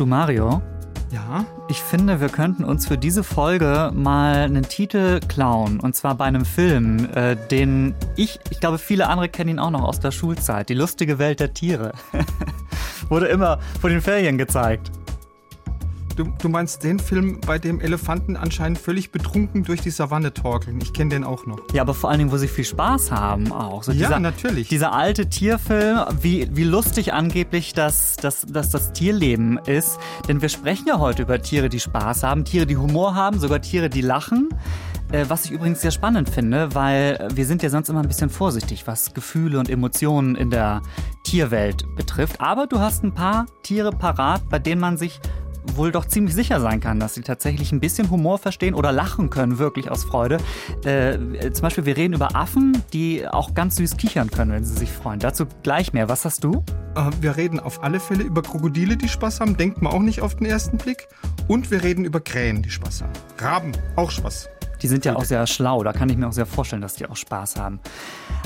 Du Mario? Ja? Ich finde, wir könnten uns für diese Folge mal einen Titel klauen. Und zwar bei einem Film, äh, den ich, ich glaube, viele andere kennen ihn auch noch aus der Schulzeit. Die lustige Welt der Tiere. Wurde immer vor den Ferien gezeigt. Du, du, meinst den Film, bei dem Elefanten anscheinend völlig betrunken durch die Savanne torkeln. Ich kenne den auch noch. Ja, aber vor allen Dingen, wo sie viel Spaß haben auch. So ja, dieser, natürlich. Dieser alte Tierfilm, wie, wie lustig angeblich das, das, das, das Tierleben ist. Denn wir sprechen ja heute über Tiere, die Spaß haben, Tiere, die Humor haben, sogar Tiere, die lachen. Äh, was ich übrigens sehr spannend finde, weil wir sind ja sonst immer ein bisschen vorsichtig, was Gefühle und Emotionen in der Tierwelt betrifft. Aber du hast ein paar Tiere parat, bei denen man sich wohl doch ziemlich sicher sein kann, dass sie tatsächlich ein bisschen Humor verstehen oder lachen können, wirklich aus Freude. Äh, zum Beispiel, wir reden über Affen, die auch ganz süß kichern können, wenn sie sich freuen. Dazu gleich mehr. Was hast du? Äh, wir reden auf alle Fälle über Krokodile, die Spaß haben. Denkt man auch nicht auf den ersten Blick. Und wir reden über Krähen, die Spaß haben. Raben, auch Spaß. Die sind ja auch sehr schlau, da kann ich mir auch sehr vorstellen, dass die auch Spaß haben.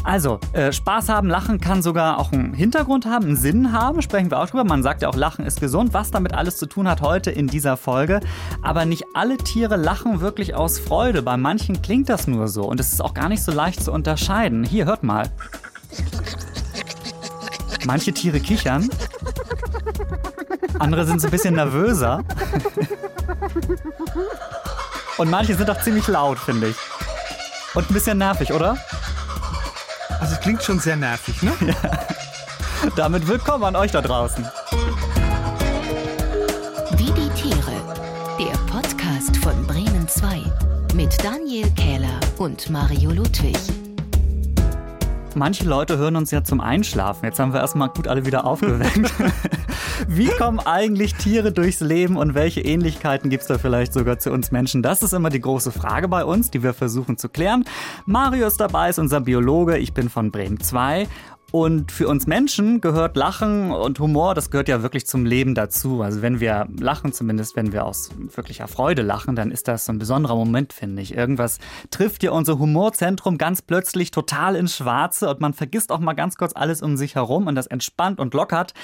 Also, äh, Spaß haben, Lachen kann sogar auch einen Hintergrund haben, einen Sinn haben, sprechen wir auch drüber. Man sagt ja auch, Lachen ist gesund, was damit alles zu tun hat heute in dieser Folge. Aber nicht alle Tiere lachen wirklich aus Freude. Bei manchen klingt das nur so und es ist auch gar nicht so leicht zu unterscheiden. Hier, hört mal. Manche Tiere kichern, andere sind so ein bisschen nervöser. Und manche sind auch ziemlich laut, finde ich. Und ein bisschen nervig, oder? Also es klingt schon sehr nervig, ne? Ja. Damit willkommen an euch da draußen. Wie die Tiere. Der Podcast von Bremen 2 mit Daniel Kähler und Mario Ludwig. Manche Leute hören uns ja zum Einschlafen. Jetzt haben wir erstmal gut alle wieder aufgeweckt. Wie kommen eigentlich Tiere durchs Leben und welche Ähnlichkeiten gibt es da vielleicht sogar zu uns Menschen? Das ist immer die große Frage bei uns, die wir versuchen zu klären. Mario ist dabei, ist unser Biologe. Ich bin von Bremen 2 und für uns Menschen gehört Lachen und Humor, das gehört ja wirklich zum Leben dazu. Also wenn wir lachen, zumindest wenn wir aus wirklicher Freude lachen, dann ist das so ein besonderer Moment, finde ich. Irgendwas trifft ja unser Humorzentrum ganz plötzlich total ins Schwarze und man vergisst auch mal ganz kurz alles um sich herum und das entspannt und lockert.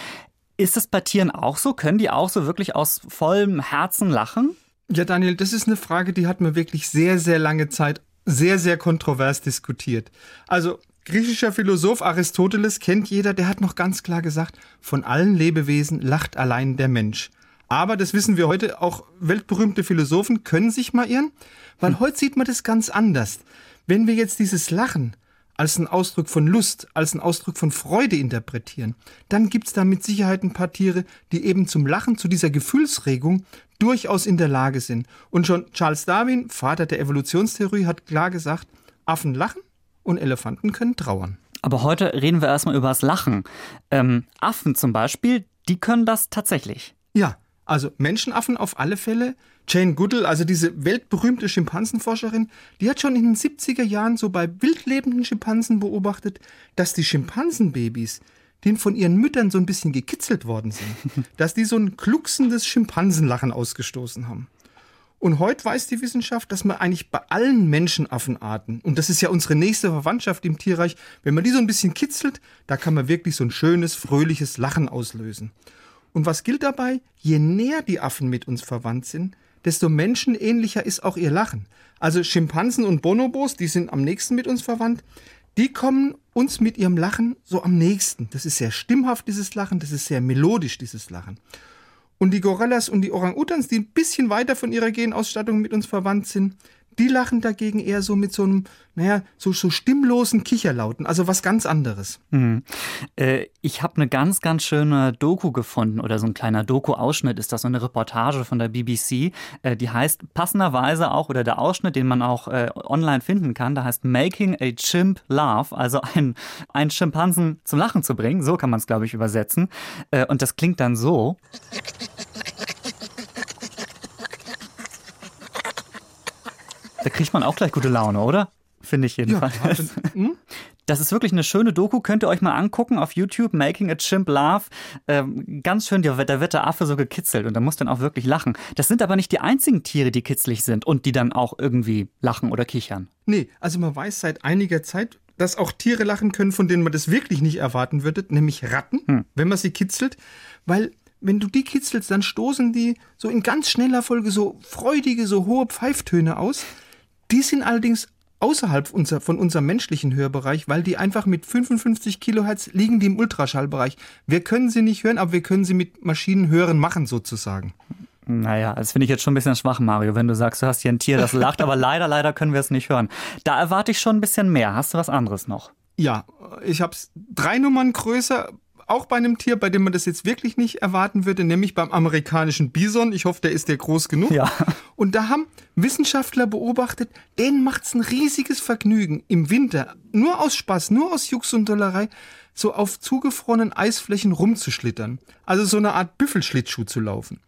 Ist das bei Tieren auch so? Können die auch so wirklich aus vollem Herzen lachen? Ja, Daniel, das ist eine Frage, die hat man wirklich sehr, sehr lange Zeit sehr, sehr kontrovers diskutiert. Also Griechischer Philosoph Aristoteles kennt jeder, der hat noch ganz klar gesagt, von allen Lebewesen lacht allein der Mensch. Aber das wissen wir heute, auch weltberühmte Philosophen können sich mal irren, weil hm. heute sieht man das ganz anders. Wenn wir jetzt dieses Lachen als einen Ausdruck von Lust, als einen Ausdruck von Freude interpretieren, dann gibt's da mit Sicherheit ein paar Tiere, die eben zum Lachen, zu dieser Gefühlsregung durchaus in der Lage sind. Und schon Charles Darwin, Vater der Evolutionstheorie, hat klar gesagt, Affen lachen und Elefanten können trauern. Aber heute reden wir erstmal über das Lachen. Ähm, Affen zum Beispiel, die können das tatsächlich. Ja, also Menschenaffen auf alle Fälle. Jane Goodall, also diese weltberühmte Schimpansenforscherin, die hat schon in den 70er Jahren so bei wildlebenden Schimpansen beobachtet, dass die Schimpansenbabys, denen von ihren Müttern so ein bisschen gekitzelt worden sind, dass die so ein klucksendes Schimpansenlachen ausgestoßen haben. Und heute weiß die Wissenschaft, dass man eigentlich bei allen Menschenaffenarten, und das ist ja unsere nächste Verwandtschaft im Tierreich, wenn man die so ein bisschen kitzelt, da kann man wirklich so ein schönes, fröhliches Lachen auslösen. Und was gilt dabei? Je näher die Affen mit uns verwandt sind, desto menschenähnlicher ist auch ihr Lachen. Also Schimpansen und Bonobos, die sind am nächsten mit uns verwandt, die kommen uns mit ihrem Lachen so am nächsten. Das ist sehr stimmhaft, dieses Lachen, das ist sehr melodisch, dieses Lachen. Und die Gorillas und die Orang-Utans, die ein bisschen weiter von ihrer Genausstattung mit uns verwandt sind, die lachen dagegen eher so mit so einem, naja, so, so stimmlosen Kicherlauten, also was ganz anderes. Mhm. Äh, ich habe eine ganz, ganz schöne Doku gefunden oder so ein kleiner Doku-Ausschnitt ist das, so eine Reportage von der BBC. Äh, die heißt passenderweise auch, oder der Ausschnitt, den man auch äh, online finden kann, da heißt Making a Chimp Laugh, also ein, ein Schimpansen zum Lachen zu bringen, so kann man es, glaube ich, übersetzen. Äh, und das klingt dann so. Da kriegt man auch gleich gute Laune, oder? Finde ich jedenfalls. Ja, hm? Das ist wirklich eine schöne Doku, könnt ihr euch mal angucken auf YouTube, Making a Chimp Laugh. Ähm, ganz schön, da wird der Affe so gekitzelt und da muss dann auch wirklich lachen. Das sind aber nicht die einzigen Tiere, die kitzlig sind und die dann auch irgendwie lachen oder kichern. Nee, also man weiß seit einiger Zeit, dass auch Tiere lachen können, von denen man das wirklich nicht erwarten würde, nämlich Ratten, hm. wenn man sie kitzelt, weil wenn du die kitzelst, dann stoßen die so in ganz schneller Folge so freudige, so hohe Pfeiftöne aus. Die sind allerdings außerhalb unser, von unserem menschlichen Hörbereich, weil die einfach mit 55 Kilohertz liegen die im Ultraschallbereich. Wir können sie nicht hören, aber wir können sie mit Maschinen hören machen sozusagen. Naja, das finde ich jetzt schon ein bisschen schwach, Mario, wenn du sagst, du hast hier ein Tier, das lacht, aber leider, leider können wir es nicht hören. Da erwarte ich schon ein bisschen mehr. Hast du was anderes noch? Ja, ich habe es drei Nummern größer, auch bei einem Tier, bei dem man das jetzt wirklich nicht erwarten würde, nämlich beim amerikanischen Bison. Ich hoffe, der ist der groß genug. Ja. Und da haben Wissenschaftler beobachtet, denen macht es ein riesiges Vergnügen, im Winter, nur aus Spaß, nur aus Jux und Dollerei, so auf zugefrorenen Eisflächen rumzuschlittern. Also so eine Art Büffelschlittschuh zu laufen.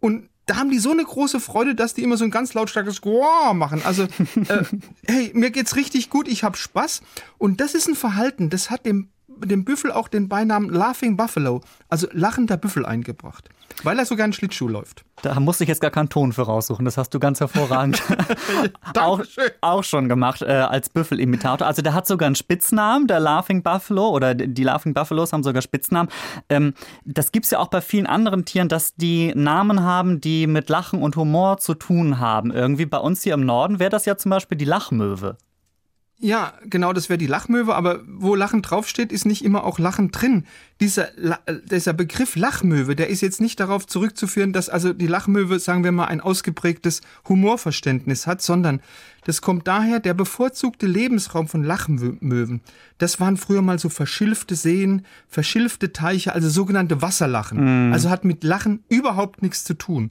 Und da haben die so eine große Freude, dass die immer so ein ganz lautstarkes Goah machen. Also, äh, hey, mir geht's richtig gut, ich hab Spaß. Und das ist ein Verhalten, das hat dem dem Büffel auch den Beinamen Laughing Buffalo, also lachender Büffel eingebracht, weil er sogar einen Schlittschuh läuft. Da musste ich jetzt gar keinen Ton für raussuchen. Das hast du ganz hervorragend auch, auch, schon gemacht äh, als Büffelimitator. Also der hat sogar einen Spitznamen, der Laughing Buffalo oder die Laughing Buffaloes haben sogar Spitznamen. Ähm, das gibt es ja auch bei vielen anderen Tieren, dass die Namen haben, die mit Lachen und Humor zu tun haben. Irgendwie bei uns hier im Norden wäre das ja zum Beispiel die Lachmöwe. Ja, genau, das wäre die Lachmöwe, aber wo Lachen draufsteht, ist nicht immer auch Lachen drin. Dieser, dieser Begriff Lachmöwe, der ist jetzt nicht darauf zurückzuführen, dass also die Lachmöwe, sagen wir mal, ein ausgeprägtes Humorverständnis hat, sondern das kommt daher, der bevorzugte Lebensraum von Lachmöwen. Das waren früher mal so verschilfte Seen, verschilfte Teiche, also sogenannte Wasserlachen. Mm. Also hat mit Lachen überhaupt nichts zu tun.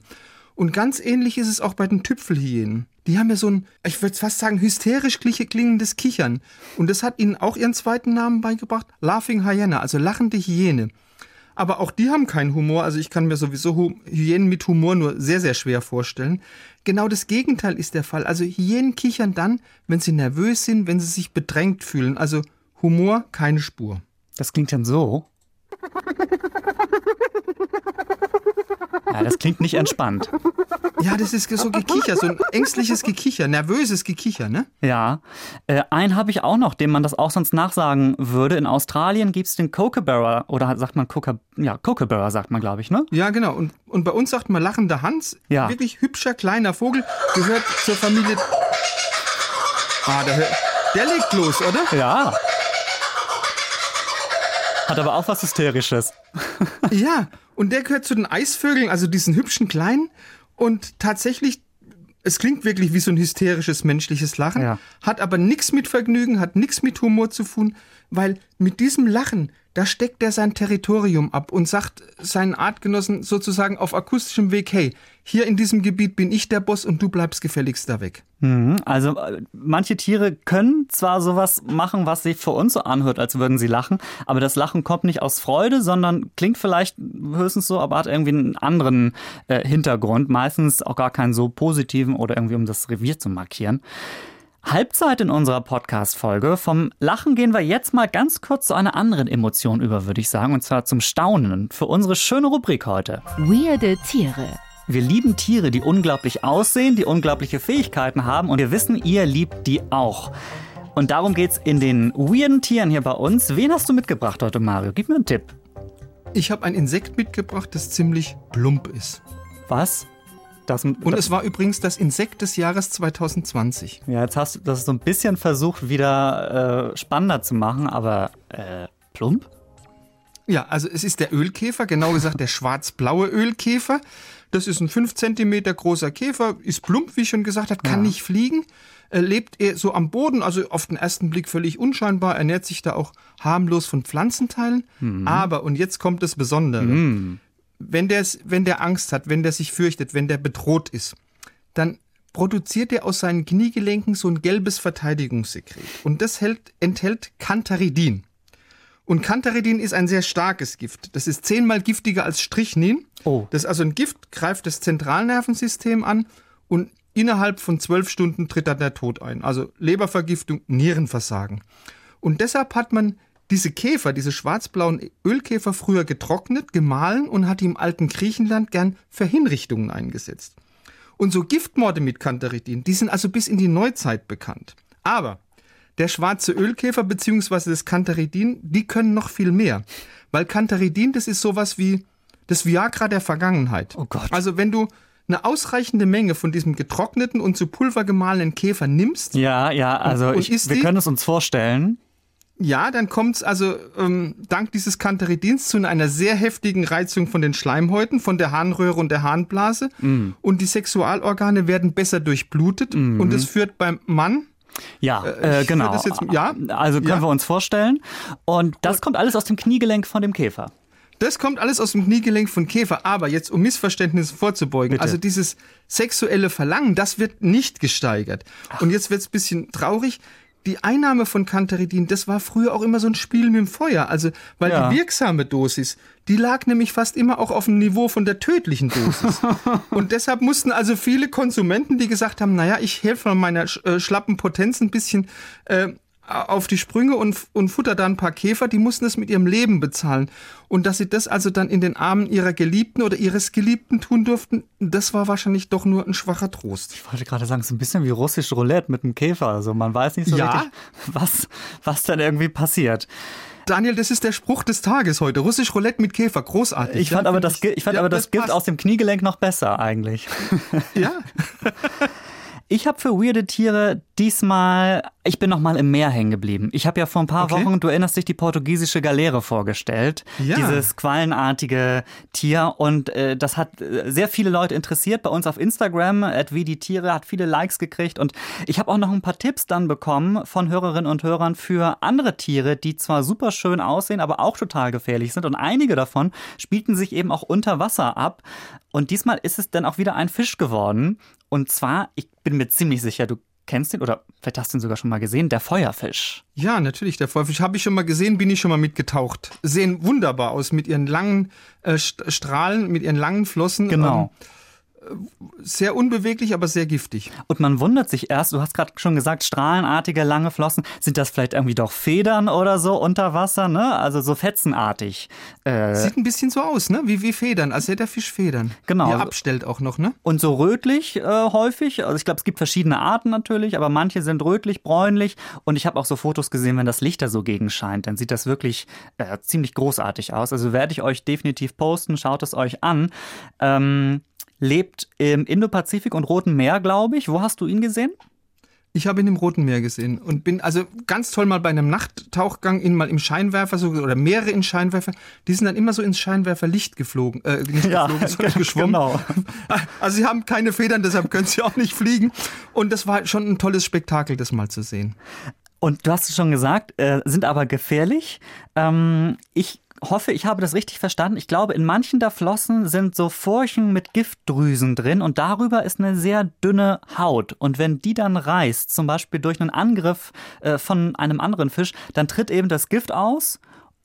Und ganz ähnlich ist es auch bei den Tüpfelhyänen. Die haben ja so ein, ich würde fast sagen, hysterisch klingendes Kichern. Und das hat ihnen auch ihren zweiten Namen beigebracht, Laughing Hyena, also lachende Hyäne. Aber auch die haben keinen Humor. Also ich kann mir sowieso Hyänen mit Humor nur sehr, sehr schwer vorstellen. Genau das Gegenteil ist der Fall. Also Hyänen kichern dann, wenn sie nervös sind, wenn sie sich bedrängt fühlen. Also Humor, keine Spur. Das klingt dann so. Ja, das klingt nicht entspannt. Ja, das ist so Gekicher, so ein ängstliches Gekicher, nervöses Gekicher, ne? Ja. Äh, einen habe ich auch noch, dem man das auch sonst nachsagen würde. In Australien gibt es den Kookaburra, oder sagt man Kooka, ja, Kookaburra sagt man, glaube ich, ne? Ja, genau. Und, und bei uns sagt man lachender Hans. Ja. Wirklich hübscher, kleiner Vogel, gehört zur Familie. Ah, der, der legt los, oder? Ja. Hat aber auch was Hysterisches. ja, und der gehört zu den Eisvögeln, also diesen hübschen Kleinen. Und tatsächlich, es klingt wirklich wie so ein hysterisches menschliches Lachen, ja. hat aber nichts mit Vergnügen, hat nichts mit Humor zu tun, weil mit diesem Lachen, da steckt er sein Territorium ab und sagt seinen Artgenossen sozusagen auf akustischem Weg, hey, hier in diesem Gebiet bin ich der Boss und du bleibst gefälligst da weg. Mhm. Also äh, manche Tiere können zwar sowas machen, was sich für uns so anhört, als würden sie lachen, aber das Lachen kommt nicht aus Freude, sondern klingt vielleicht höchstens so, aber hat irgendwie einen anderen äh, Hintergrund, meistens auch gar keinen so positiven oder irgendwie um das Revier zu markieren. Halbzeit in unserer Podcast-Folge. Vom Lachen gehen wir jetzt mal ganz kurz zu einer anderen Emotion über, würde ich sagen, und zwar zum Staunen für unsere schöne Rubrik heute. Weirde Tiere. Wir lieben Tiere, die unglaublich aussehen, die unglaubliche Fähigkeiten haben und wir wissen, ihr liebt die auch. Und darum geht's in den weirden Tieren hier bei uns. Wen hast du mitgebracht heute, Mario? Gib mir einen Tipp. Ich habe ein Insekt mitgebracht, das ziemlich plump ist. Was? Das, und es war übrigens das Insekt des Jahres 2020. Ja, jetzt hast du das so ein bisschen versucht, wieder äh, spannender zu machen, aber äh, plump? Ja, also es ist der Ölkäfer, genau gesagt der schwarz-blaue Ölkäfer. Das ist ein 5 cm großer Käfer, ist plump, wie schon gesagt hat, kann ja. nicht fliegen, äh, lebt er so am Boden, also auf den ersten Blick völlig unscheinbar, ernährt sich da auch harmlos von Pflanzenteilen. Mhm. Aber, und jetzt kommt das Besondere, mhm wenn der, wenn der Angst hat, wenn der sich fürchtet, wenn der bedroht ist, dann produziert er aus seinen Kniegelenken so ein gelbes Verteidigungssekret. Und das hält, enthält Cantharidin. Und Cantharidin ist ein sehr starkes Gift. Das ist zehnmal giftiger als Strychnin. Oh. Das ist also ein Gift, greift das Zentralnervensystem an und innerhalb von zwölf Stunden tritt dann der Tod ein. Also Lebervergiftung, Nierenversagen. Und deshalb hat man diese Käfer, diese schwarzblauen Ölkäfer früher getrocknet, gemahlen und hat die im alten Griechenland gern für Hinrichtungen eingesetzt. Und so Giftmorde mit Cantharidin, die sind also bis in die Neuzeit bekannt. Aber der schwarze Ölkäfer bzw. das Cantharidin, die können noch viel mehr. Weil Cantharidin, das ist sowas wie das Viagra der Vergangenheit. Oh Gott. Also wenn du eine ausreichende Menge von diesem getrockneten und zu Pulver gemahlenen Käfer nimmst, Ja, ja, also und ich, isst wir die? können es uns vorstellen. ja, dann kommt es also ähm, dank dieses Canteridins zu einer sehr heftigen Reizung von den Schleimhäuten, von der Harnröhre und der Harnblase. Mm. Und die Sexualorgane werden besser durchblutet. Und es führt beim Mann Ja, Äh, äh, genau. jetzt- ja? Also können Ja? wir uns vorstellen. Und das kommt alles aus dem Kniegelenk von dem Käfer. Das kommt alles aus dem Kniegelenk von Käfer. Aber jetzt, um Missverständnissen vorzubeugen, Bitte. also dieses sexuelle Verlangen, das wird nicht gesteigert. Und jetzt wird's ein bisschen traurig. Die Einnahme von Canteridin, das war früher auch immer so ein Spiel mit dem Feuer. Also, weil Ja. die wirksame Dosis, die lag nämlich fast immer auch auf dem Niveau von der tödlichen Dosis. Und deshalb mussten also viele Konsumenten, die gesagt haben, naja, ich helfe von meiner äh, schlappen Potenz ein bisschen äh, auf die Sprünge und, und futter da ein paar Käfer, die mussten es mit ihrem Leben bezahlen. Und dass sie das also dann in den Armen ihrer Geliebten oder ihres Geliebten tun durften, das war wahrscheinlich doch nur ein schwacher Trost. Ich wollte gerade sagen, es ist ein bisschen wie russisch Roulette mit einem Käfer. Also man weiß nicht so Ja. richtig, was, was dann irgendwie passiert. Daniel, das ist der Spruch des Tages heute. Russisch Roulette mit Käfer, großartig. Ich fand Ja, aber das, Gi- ich fand ja, aber das, Gift passt. aus dem Kniegelenk noch besser eigentlich. Ja, Ich habe für weirde Tiere diesmal, ich bin noch mal im Meer hängen geblieben. Ich habe ja vor ein paar Okay. Wochen, du erinnerst dich, die portugiesische Galeere vorgestellt. Ja. Dieses quallenartige Tier. Und äh, das hat äh, sehr viele Leute interessiert bei uns auf Instagram. At wie die Tiere hat viele Likes gekriegt. Und ich habe auch noch ein paar Tipps dann bekommen von Hörerinnen und Hörern für andere Tiere, die zwar super schön aussehen, aber auch total gefährlich sind. Und einige davon spielten sich eben auch unter Wasser ab. Und diesmal ist es dann auch wieder ein Fisch geworden. Und zwar, ich bin mir ziemlich sicher, du kennst ihn oder vielleicht hast du ihn sogar schon mal gesehen, der Feuerfisch. ja, natürlich. Der Vollfisch habe ich schon mal gesehen, bin ich schon mal mitgetaucht. Sehen wunderbar aus mit ihren langen äh, St- Strahlen, mit ihren langen Flossen. Genau. Ähm, sehr unbeweglich, aber sehr giftig. Und man wundert sich erst, du hast gerade schon gesagt, strahlenartige lange Flossen. Sind das vielleicht irgendwie doch Federn oder so unter Wasser, ne? Also so fetzenartig. Äh, Sieht ein bisschen so aus, ne? Wie, wie Federn, als hätte der Fisch Federn. Genau. Die er abstellt auch noch, ne? und so rötlich äh, häufig. Also ich glaube, es gibt verschiedene Arten natürlich, aber manche sind rötlich, bräunlich. Und ich habe auch so Fotos gesehen, wenn das Licht da so gegen scheint, dann sieht das wirklich äh, ziemlich großartig aus. Also werde ich euch definitiv posten, schaut es euch an. Ähm, lebt im Indopazifik und Roten Meer, glaube ich. Wo hast du ihn gesehen? Ich habe ihn im Roten Meer gesehen und bin also ganz toll mal bei einem Nachttauchgang in mal im Scheinwerfer so, oder mehrere in Scheinwerfer. Die sind dann immer so ins Scheinwerferlicht geflogen, äh, nicht geflogen, sondern geschwommen. genau. Also sie haben keine Federn, deshalb können sie auch nicht fliegen. Und das war schon ein tolles Spektakel, das mal zu sehen. Und du hast es schon gesagt, äh, sind aber gefährlich. Ähm, ich hoffe, ich habe das richtig verstanden. Ich glaube, in manchen der Flossen sind so Furchen mit Giftdrüsen drin und darüber ist eine sehr dünne Haut. Und wenn die dann reißt, zum Beispiel durch einen Angriff äh, von einem anderen Fisch, dann tritt eben das Gift aus.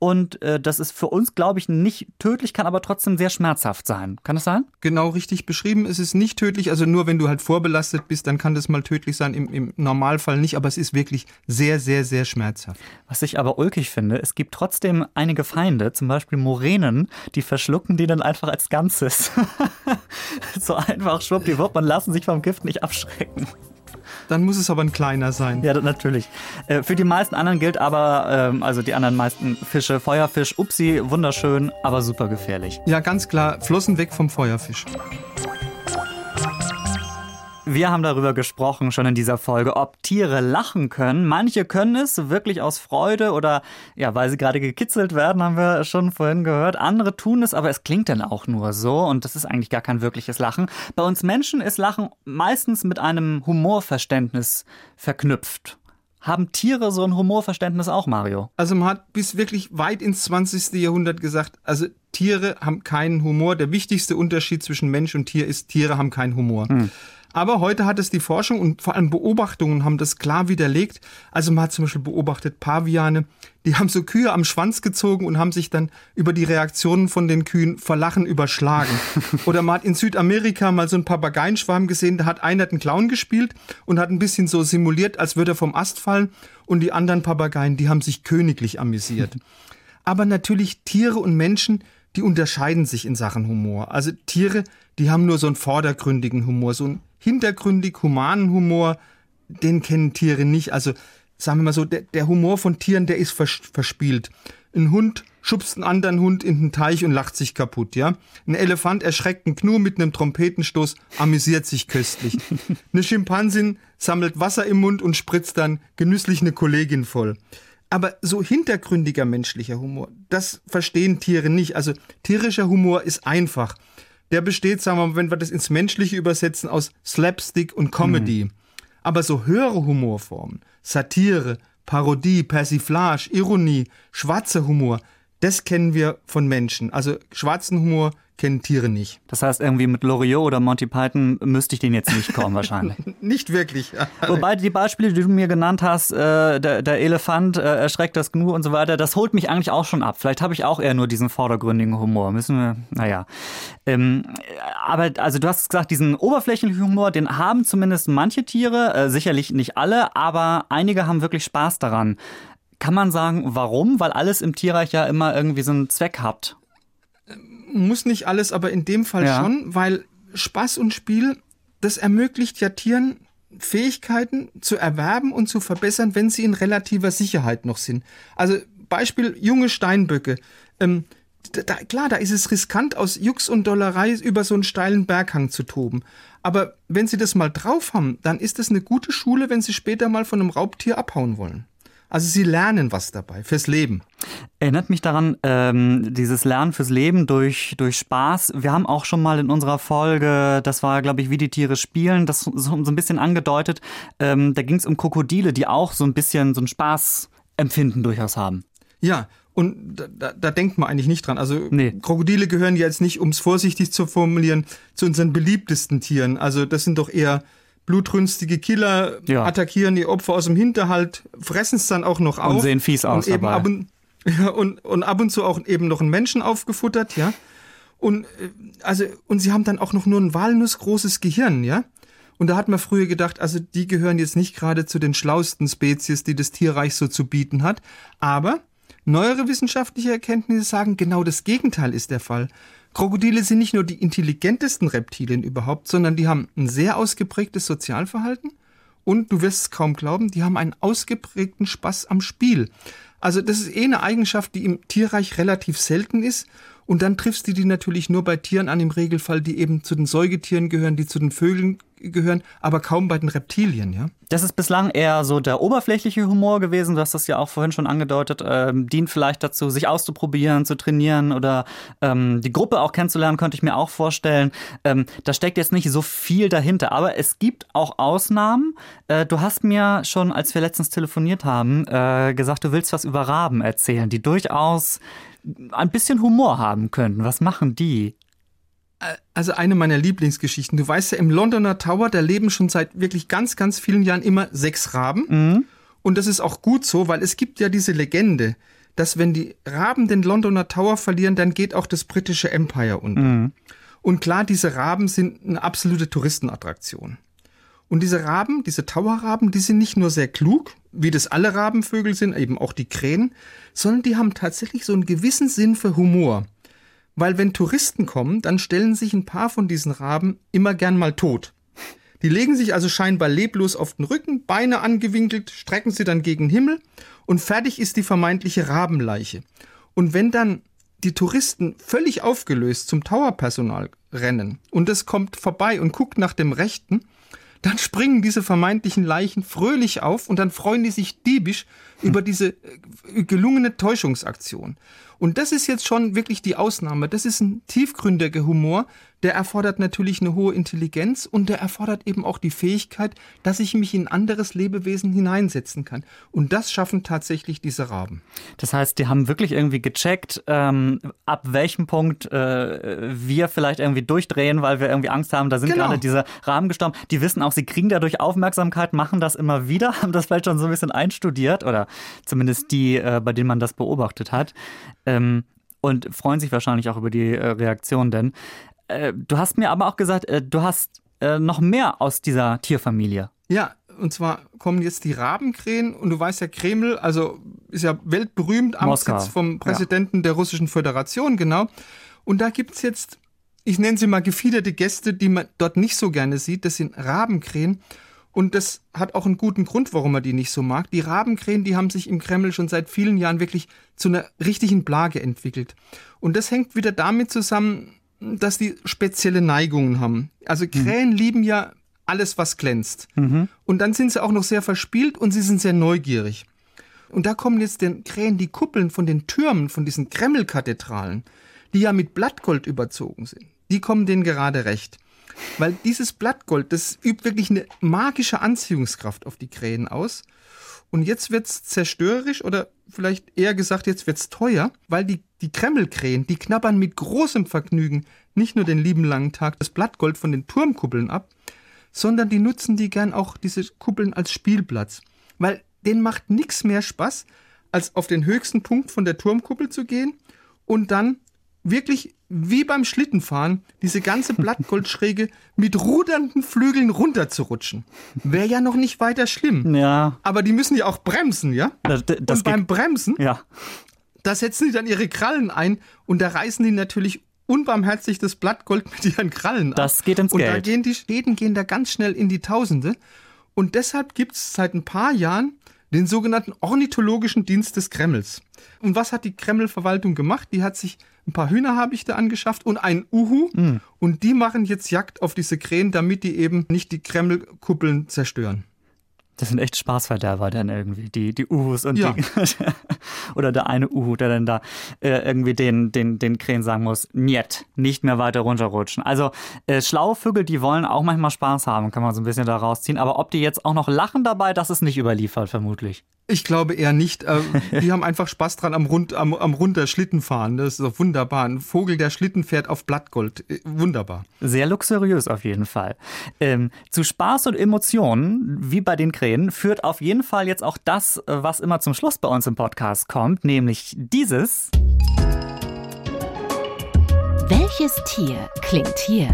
Und äh, das ist für uns, glaube ich, nicht tödlich, kann aber trotzdem sehr schmerzhaft sein. Kann das sein? Genau richtig beschrieben. Es ist nicht tödlich, also nur wenn du halt vorbelastet bist, dann kann das mal tödlich sein. Im, im Normalfall nicht, aber es ist wirklich sehr, sehr, sehr schmerzhaft. Was ich aber ulkig finde, es gibt trotzdem einige Feinde, zum Beispiel Moränen, die verschlucken die dann einfach als Ganzes. so einfach schwuppdiwupp und lassen sich vom Gift nicht abschrecken. Dann muss es aber ein kleiner sein. Ja, natürlich. Äh, für die meisten anderen gilt aber, ähm, also die anderen meisten Fische, Feuerfisch, upsi, wunderschön, aber super gefährlich. Ja, ganz klar, Flossen weg vom Feuerfisch. Wir haben darüber gesprochen schon in dieser Folge, ob Tiere lachen können. Manche können es wirklich aus Freude oder ja, weil sie gerade gekitzelt werden, haben wir schon vorhin gehört. Andere tun es, aber es klingt dann auch nur so und das ist eigentlich gar kein wirkliches Lachen. Bei uns Menschen ist Lachen meistens mit einem Humorverständnis verknüpft. Haben Tiere so ein Humorverständnis auch, Mario? Also man hat bis wirklich weit ins 20. Jahrhundert gesagt, also Tiere haben keinen Humor. Der wichtigste Unterschied zwischen Mensch und Tier ist, Tiere haben keinen Humor. Aber heute hat es die Forschung und vor allem Beobachtungen haben das klar widerlegt. Also man hat zum Beispiel beobachtet Paviane, die haben so Kühe am Schwanz gezogen und haben sich dann über die Reaktionen von den Kühen vor Lachen überschlagen. Oder man hat in Südamerika mal so einen Papageienschwarm gesehen, da hat einer den Clown gespielt und hat ein bisschen so simuliert, als würde er vom Ast fallen. Und die anderen Papageien, die haben sich königlich amüsiert. Aber natürlich Tiere und Menschen, die unterscheiden sich in Sachen Humor. Also Tiere, die haben nur so einen vordergründigen Humor, so einen hintergründig humanen Humor, den kennen Tiere nicht. Also sagen wir mal so, der, der Humor von Tieren, der ist vers verspielt. Ein Hund schubst einen anderen Hund in den Teich und lacht sich kaputt, ja. Ein Elefant erschreckt einen Gnu mit einem Trompetenstoß, amüsiert sich köstlich. Eine Schimpansin sammelt Wasser im Mund und spritzt dann genüsslich eine Kollegin voll. Aber so hintergründiger menschlicher Humor, das verstehen Tiere nicht. Also tierischer Humor ist einfach. Der besteht, sagen wir mal, wenn wir das ins Menschliche übersetzen, aus Slapstick und Comedy. Mhm. Aber so höhere Humorformen, Satire, Parodie, Persiflage, Ironie, schwarzer Humor, das kennen wir von Menschen. Also schwarzen Humor kennen Tiere nicht. Das heißt, irgendwie mit Loriot oder Monty Python müsste ich den jetzt nicht kommen, wahrscheinlich. nicht wirklich. Wobei die Beispiele, die du mir genannt hast, äh, der, der, Elefant äh, erschreckt das Gnu und so weiter, das holt mich eigentlich auch schon ab. Vielleicht habe ich auch eher nur diesen vordergründigen Humor. Müssen wir, naja. Ähm, aber also du hast gesagt, diesen oberflächlichen Humor, den haben zumindest manche Tiere, äh, sicherlich nicht alle, aber einige haben wirklich Spaß daran. Kann man sagen, warum? Weil alles im Tierreich ja immer irgendwie so einen Zweck hat muss nicht alles, aber in dem Fall ja. schon, weil Spaß und Spiel, das ermöglicht ja Tieren Fähigkeiten zu erwerben und zu verbessern, wenn sie in relativer Sicherheit noch sind. Also Beispiel junge Steinböcke. Ähm, da, klar, da ist es riskant, aus Jux und Dollerei über so einen steilen Berghang zu toben. Aber wenn sie das mal drauf haben, dann ist es eine gute Schule, wenn sie später mal von einem Raubtier abhauen wollen. Also sie lernen was dabei fürs Leben. Erinnert mich daran, ähm, dieses Lernen fürs Leben durch, durch Spaß. Wir haben auch schon mal in unserer Folge, das war, glaube ich, wie die Tiere spielen, das so, so ein bisschen angedeutet. Ähm, da ging es um Krokodile, die auch so ein bisschen so ein Spaßempfinden durchaus haben. Ja, und da, da, da denkt man eigentlich nicht dran. Also nee. Krokodile gehören jetzt nicht, um es vorsichtig zu formulieren, zu unseren beliebtesten Tieren. Also das sind doch eher blutrünstige Killer ja. attackieren die Opfer aus dem Hinterhalt, fressen es dann auch noch auf. Und sehen fies aus und eben dabei. Ab und, ja, und, und ab und zu auch eben noch einen Menschen aufgefuttert, ja. Und, äh, also, und sie haben dann auch noch nur ein walnussgroßes Gehirn, ja. Und da hat man früher gedacht, also die gehören jetzt nicht gerade zu den schlauesten Spezies, die das Tierreich so zu bieten hat. Aber neuere wissenschaftliche Erkenntnisse sagen, genau das Gegenteil ist der Fall. Krokodile sind nicht nur die intelligentesten Reptilien überhaupt, sondern die haben ein sehr ausgeprägtes Sozialverhalten und du wirst es kaum glauben, die haben einen ausgeprägten Spaß am Spiel. Also das ist eh eine Eigenschaft, die im Tierreich relativ selten ist. Und dann triffst du die natürlich nur bei Tieren an, im Regelfall, die eben zu den Säugetieren gehören, die zu den Vögeln gehören, aber kaum bei den Reptilien, ja. Das ist bislang eher so der oberflächliche Humor gewesen. Du hast das ja auch vorhin schon angedeutet. Ähm, dient vielleicht dazu, sich auszuprobieren, zu trainieren oder ähm, die Gruppe auch kennenzulernen, könnte ich mir auch vorstellen. Ähm, da steckt jetzt nicht so viel dahinter, aber es gibt auch Ausnahmen. Äh, du hast mir schon, als wir letztens telefoniert haben, äh, gesagt, du willst was über Raben erzählen, die durchaus ein bisschen Humor haben könnten. Was machen die? Also eine meiner Lieblingsgeschichten. Du weißt ja, im Londoner Tower, da leben schon seit wirklich ganz, ganz vielen Jahren immer sechs Raben. Mhm. Und das ist auch gut so, weil es gibt ja diese Legende, dass wenn die Raben den Londoner Tower verlieren, dann geht auch das britische Empire unter. Mhm. Und klar, diese Raben sind eine absolute Touristenattraktion. Und diese Raben, diese Towerraben, die sind nicht nur sehr klug, wie das alle Rabenvögel sind, eben auch die Krähen, sondern die haben tatsächlich so einen gewissen Sinn für Humor. Weil wenn Touristen kommen, dann stellen sich ein paar von diesen Raben immer gern mal tot. Die legen sich also scheinbar leblos auf den Rücken, Beine angewinkelt, strecken sie dann gegen den Himmel und fertig ist die vermeintliche Rabenleiche. Und wenn dann die Touristen völlig aufgelöst zum Towerpersonal rennen und es kommt vorbei und guckt nach dem Rechten, dann springen diese vermeintlichen Leichen fröhlich auf und dann freuen die sich diebisch über diese äh, gelungene Täuschungsaktion. Und das ist jetzt schon wirklich die Ausnahme. Das ist ein tiefgründiger Humor, der erfordert natürlich eine hohe Intelligenz und der erfordert eben auch die Fähigkeit, dass ich mich in ein anderes Lebewesen hineinsetzen kann. Und das schaffen tatsächlich diese Raben. Das heißt, die haben wirklich irgendwie gecheckt, ähm, ab welchem Punkt äh, wir vielleicht irgendwie durchdrehen, weil wir irgendwie Angst haben, da sind genau. gerade diese Raben gestorben. Die wissen auch, sie kriegen dadurch Aufmerksamkeit, machen das immer wieder, haben das vielleicht schon so ein bisschen einstudiert oder zumindest die, äh, bei denen man das beobachtet hat. Ähm, und freuen sich wahrscheinlich auch über die äh, Reaktion, denn äh, du hast mir aber auch gesagt, äh, du hast äh, noch mehr aus dieser Tierfamilie. Ja, und zwar kommen jetzt die Rabenkrähen und du weißt ja, Kreml, also ist ja weltberühmt, Amtssitz vom Präsidenten ja. der Russischen Föderation, genau. Und da gibt es jetzt, ich nenne sie mal gefiederte Gäste, die man dort nicht so gerne sieht. Das sind Rabenkrähen. Und das hat auch einen guten Grund, warum er die nicht so mag. Die Rabenkrähen, die haben sich im Kreml schon seit vielen Jahren wirklich zu einer richtigen Plage entwickelt. Und das hängt wieder damit zusammen, dass die spezielle Neigungen haben. Also Krähen lieben ja alles, was glänzt. Und dann sind sie auch noch sehr verspielt und sie sind sehr neugierig. Und da kommen jetzt den Krähen die Kuppeln von den Türmen, von diesen Kremlkathedralen, die ja mit Blattgold überzogen sind. Die kommen denen gerade recht. Weil dieses Blattgold, das übt wirklich eine magische Anziehungskraft auf die Krähen aus. Und jetzt wird's zerstörerisch oder vielleicht eher gesagt, jetzt wird's teuer, weil die, die Kremlkrähen, die knabbern mit großem Vergnügen nicht nur den lieben langen Tag das Blattgold von den Turmkuppeln ab, sondern die nutzen die gern auch diese Kuppeln als Spielplatz. Weil denen macht nichts mehr Spaß, als auf den höchsten Punkt von der Turmkuppel zu gehen und dann wirklich wie beim Schlittenfahren diese ganze Blattgoldschräge mit rudernden Flügeln runterzurutschen. Wäre ja noch nicht weiter schlimm. Ja. Aber die müssen ja auch bremsen, ja? Das, das und beim Bremsen, ja. da setzen die dann ihre Krallen ein und da reißen die natürlich unbarmherzig das Blattgold mit ihren Krallen ab. Das geht ins und da Geld. gehen die Schäden gehen da ganz schnell in die Tausende. Und deshalb gibt es seit ein paar Jahren den sogenannten Ornithologischen Dienst des Kremls. Und was hat die Kreml-Verwaltung gemacht? Die hat sich ein paar Hühnerhabichte angeschafft und einen Uhu. Hm. Und die machen jetzt Jagd auf diese Krähen, damit die eben nicht die Kreml-Kuppeln zerstören. Das sind echt Spaßverderber dann irgendwie, die, die Uhus und Ja. die. oder der eine Uhu, der dann da äh, irgendwie den, den, den Krähen sagen muss, niet, nicht mehr weiter runterrutschen. Also äh, schlaue Vögel, die wollen auch manchmal Spaß haben, kann man so ein bisschen da rausziehen. Aber ob die jetzt auch noch lachen dabei, das ist nicht überliefert, vermutlich. Ich glaube eher nicht. Äh, Die haben einfach Spaß dran am, Rund, am, am runter Schlitten fahren. Das ist doch wunderbar. Ein Vogel, der Schlitten fährt auf Blattgold. Äh, Wunderbar. Sehr luxuriös auf jeden Fall. Ähm, zu Spaß und Emotionen, wie bei den Krähen, führt auf jeden Fall jetzt auch das, äh, was immer zum Schluss bei uns im Podcast kommt, nämlich dieses. Welches Tier klingt hier?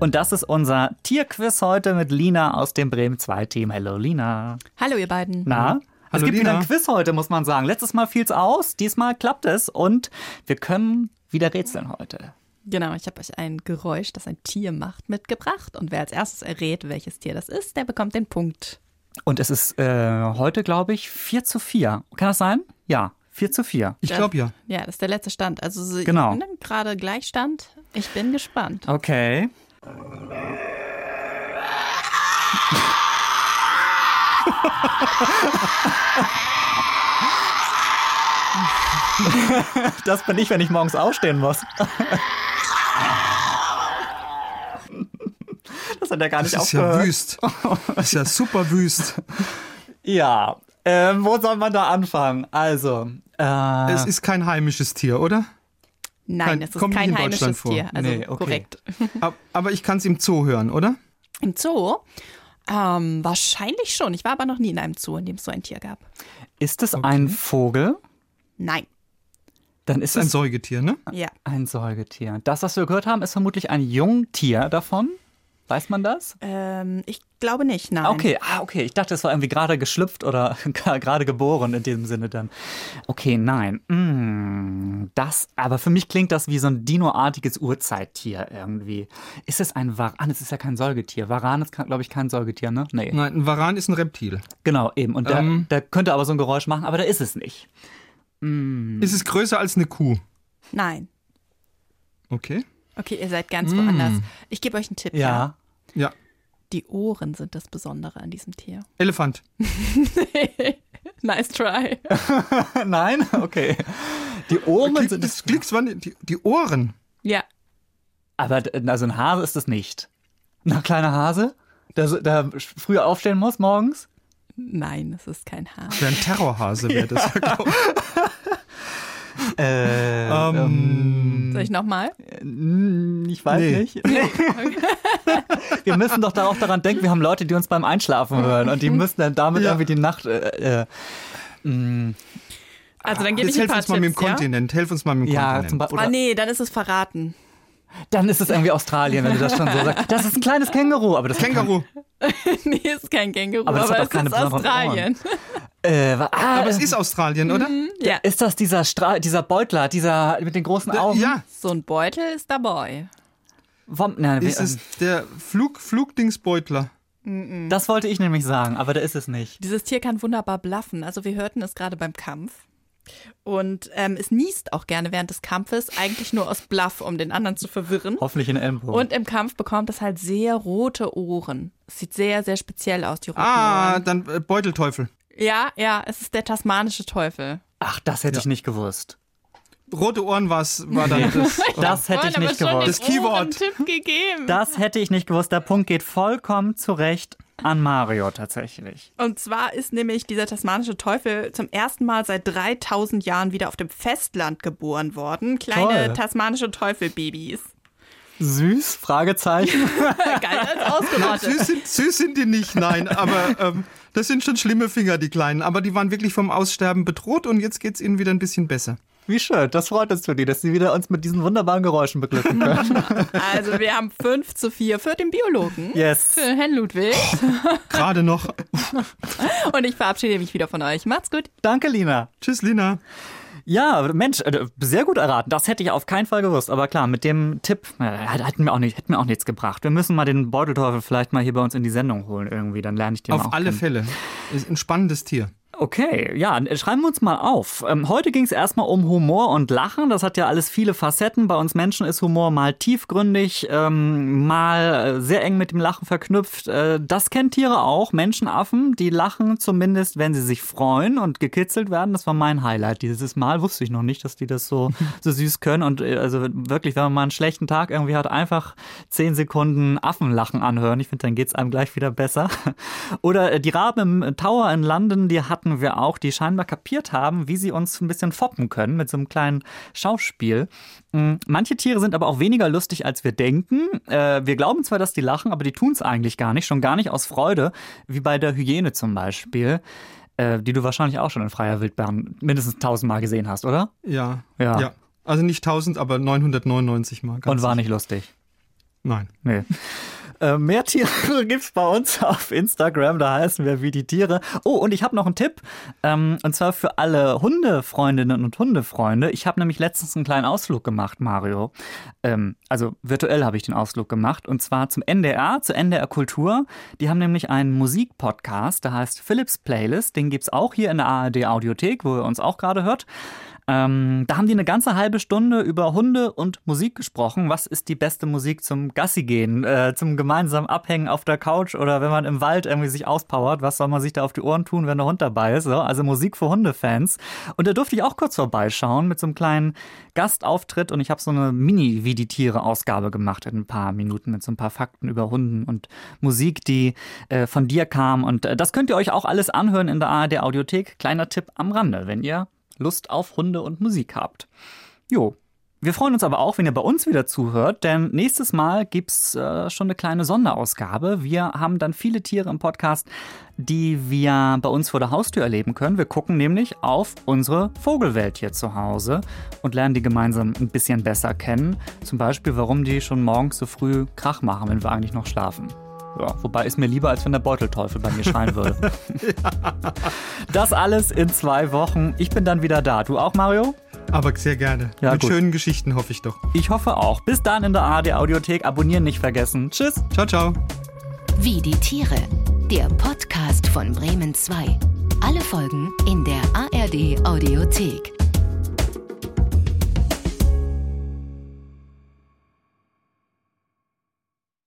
Und das ist unser Tierquiz heute mit Lina aus dem Bremen 2 Team. Hallo Lina. Hallo ihr beiden. Na? Es Hallo, gibt wieder Lina. ein Quiz heute, muss man sagen. Letztes Mal fiel's aus, diesmal klappt es und wir können wieder rätseln heute. Genau, ich habe euch ein Geräusch, das ein Tier macht, mitgebracht. Und wer als erstes errät, welches Tier das ist, der bekommt den Punkt. Und es ist äh, heute, glaube ich, 4 zu 4. Kann das sein? Ja, 4 zu 4. Ich glaube ja. Ja, das ist der letzte Stand. Also so- Genau. ne, gerade Gleichstand. Ich bin gespannt. Okay. Das bin ich, wenn ich morgens aufstehen muss. Das hat er gar Das nicht ist ja aufgehört. wüst. Das ist ja super wüst. Ja, ähm, wo soll man da anfangen? Also, äh, Es ist kein heimisches Tier, oder? Nein, Kein- es ist kein in heimisches vor. Tier. Also Nee, okay. korrekt. Ab- Aber ich kann es im Zoo hören, oder? Im Zoo? Ähm, wahrscheinlich schon. Ich war aber noch nie in einem Zoo, in dem es so ein Tier gab. ist es ein Vogel? Nein. Dann ist ist ein es Säugetier, ne? Ja. ein Säugetier. Das, was wir gehört haben, ist vermutlich ein Jungtier davon. Weiß man das? Ähm, ich glaube nicht, nein. Okay, ah, okay. Ich dachte, es war irgendwie gerade geschlüpft oder gerade geboren in diesem Sinne dann. Okay, nein. Mm, das, aber für mich klingt das wie so ein dinoartiges Urzeittier irgendwie. Ist es ein Varan? Es ist ja kein Säugetier. Varan ist, glaube ich, kein Säugetier, ne? Nee. Nein, ein Varan ist ein Reptil. Genau, eben. Und der, Ähm. der könnte aber so ein Geräusch machen, aber der ist es nicht. Ist es größer als eine Kuh? Nein. Okay. Okay, ihr seid ganz woanders. Ich gebe euch einen Tipp. Mm. Ja. Ja. Die Ohren sind das Besondere an diesem Tier. Elefant. nice try. Nein? Okay. Die Ohren sind das klickst wann? Die, die Ohren. Ja. Aber also ein Hase ist es nicht. Ein kleiner Hase, der, der früher aufstehen muss morgens? Nein, es ist kein Haar. Wäre ein Terrorhase, wäre das. ja, glaub ich. Äh, ähm, Soll ich nochmal? ich weiß Nee. nicht. Wir müssen doch auch daran denken, wir haben Leute, die uns beim Einschlafen hören und die müssen dann damit Ja. irgendwie die Nacht. Äh, äh, Also dann gebe ich ein helf paar uns mal mit dem Tipps, ja? Kontinent. Helf uns mal mit dem ja, Kontinent. Ah nee, dann ist es verraten. Dann ist es irgendwie Australien, wenn du das schon so sagst. Das ist ein kleines Känguru, aber das Känguru. nee, ist kein Känguru, Aber aber, das hat doch es keine ist Australien. Äh, ah, Aber es ist Australien, oder? Ja. ist das dieser Stra dieser Beutler, dieser mit den großen Augen? Ja. So ein Beutel ist dabei. Vom, nein, Ist es der Flug, Flugdingsbeutler? Das wollte ich nämlich sagen, aber da ist es nicht. Dieses Tier kann wunderbar bluffen. Also wir hörten es gerade beim Kampf. Und ähm, es niest auch gerne während des Kampfes, eigentlich nur aus Bluff, um den anderen zu verwirren. Hoffentlich in Ellenbogen. Und im Kampf bekommt es halt sehr rote Ohren. Es sieht sehr, sehr speziell aus, die roten Ah, Ohren. dann äh, Beutelteufel. Ja, ja, es ist der tasmanische Teufel. Ach, das hätte ich nicht gewusst. Rote Ohren war's, war dann das. Das hätte ich nicht gewusst. Das Keyword. Das hätte ich nicht gewusst. Der Punkt geht vollkommen zurecht an Mario tatsächlich. Und zwar ist nämlich dieser tasmanische Teufel zum ersten Mal seit 3000 Jahren wieder auf dem Festland geboren worden. Kleine Toll. tasmanische Teufelbabys. Süß? Fragezeichen. Geil als ausgerottet. Süß sind, süß sind die nicht, nein, aber ähm, das sind schon schlimme Finger, die Kleinen. Aber die waren wirklich vom Aussterben bedroht und jetzt geht's ihnen wieder ein bisschen besser. Wie schön. Das freut uns für die, dass sie wieder uns mit diesen wunderbaren Geräuschen beglücken können. Also wir haben 5 zu 4 für den Biologen. Yes. Für Herrn Ludwig. Gerade noch. Und ich verabschiede mich wieder von euch. Macht's gut. Danke, Lina. Tschüss, Lina. Ja, Mensch, äh, sehr gut erraten. Das hätte ich auf keinen Fall gewusst. Aber klar, mit dem Tipp äh, hätten mir auch nicht, hätte mir auch nichts gebracht. Wir müssen mal den Beutelteufel vielleicht mal hier bei uns in die Sendung holen irgendwie. Dann lerne ich den mal Auf auch alle kennen. Fälle. Ist ein spannendes Tier. Okay, ja, äh, schreiben wir uns mal auf. Ähm, heute ging es erstmal um Humor und Lachen. Das hat ja alles viele Facetten. Bei uns Menschen ist Humor mal tiefgründig, ähm, mal äh, sehr eng mit dem Lachen verknüpft. Äh, das kennen Tiere auch, Menschenaffen. Die lachen zumindest, wenn sie sich freuen und gekitzelt werden. Das war mein Highlight dieses Mal. Wusste ich noch nicht, dass die das so, so süß können. Und äh, also wirklich, wenn man mal einen schlechten Tag irgendwie hat, einfach zehn Sekunden Affenlachen anhören. Ich finde, dann geht's einem gleich wieder besser. Oder die Raben im Tower in London, die hatten wir auch, die scheinbar kapiert haben, wie sie uns ein bisschen foppen können mit so einem kleinen Schauspiel. Mm, Manche Tiere sind aber auch weniger lustig, als wir denken. Äh, wir glauben zwar, dass die lachen, aber die tun's eigentlich gar nicht, schon gar nicht aus Freude, wie bei der Hyäne zum Beispiel, äh, die du wahrscheinlich auch schon in freier Wildbahn mindestens tausendmal gesehen hast, oder? Ja. Ja. Also nicht 1000, aber 999 Mal. Ganz Und war nicht lustig. Nein. Nee. Äh, mehr Tiere gibt's bei uns auf Instagram, da heißen wir wie die Tiere. Oh, und ich habe noch einen Tipp, ähm, und zwar für alle Hundefreundinnen und Hundefreunde. Ich habe nämlich letztens einen kleinen Ausflug gemacht, Mario. Ähm, also virtuell habe ich den Ausflug gemacht, und zwar zum NDR, zur NDR Kultur. Die haben nämlich einen Musikpodcast, der heißt Philips Playlist. Den gibt's auch hier in der ARD Audiothek, wo ihr uns auch gerade hört. Ähm, da haben die eine ganze halbe Stunde über Hunde und Musik gesprochen. Was ist die beste Musik zum Gassi gehen, äh, zum gemeinsamen Abhängen auf der Couch oder wenn man im Wald irgendwie sich auspowert? Was soll man sich da auf die Ohren tun, wenn der Hund dabei ist? So, also Musik für Hundefans. Und da durfte ich auch kurz vorbeischauen mit so einem kleinen Gastauftritt und ich habe so eine Mini-Wie-die-Tiere-Ausgabe gemacht in ein paar Minuten mit so ein paar Fakten über Hunden und Musik, die äh, von dir kam. Und äh, das könnt ihr euch auch alles anhören in der ARD Audiothek. Kleiner Tipp am Rande, wenn ihr Lust auf Hunde und Musik habt. Jo. Wir freuen uns aber auch, wenn ihr bei uns wieder zuhört, denn nächstes Mal gibt's äh, schon eine kleine Sonderausgabe. Wir haben dann viele Tiere im Podcast, die wir bei uns vor der Haustür erleben können. Wir gucken nämlich auf unsere Vogelwelt hier zu Hause und lernen die gemeinsam ein bisschen besser kennen. Zum Beispiel, warum die schon morgens so früh Krach machen, wenn wir eigentlich noch schlafen. Ja, wobei ist mir lieber, als wenn der Beutelteufel bei mir schreien würde. Das alles in zwei Wochen. Ich bin dann wieder da. Du auch, Mario? Aber sehr gerne. Ja, Mit gut. schönen Geschichten hoffe ich doch. Ich hoffe auch. Bis dann in der ARD Audiothek. Abonnieren nicht vergessen. Tschüss. Ciao, ciao. Wie die Tiere. Der Podcast von Bremen 2. Alle Folgen in der ARD Audiothek.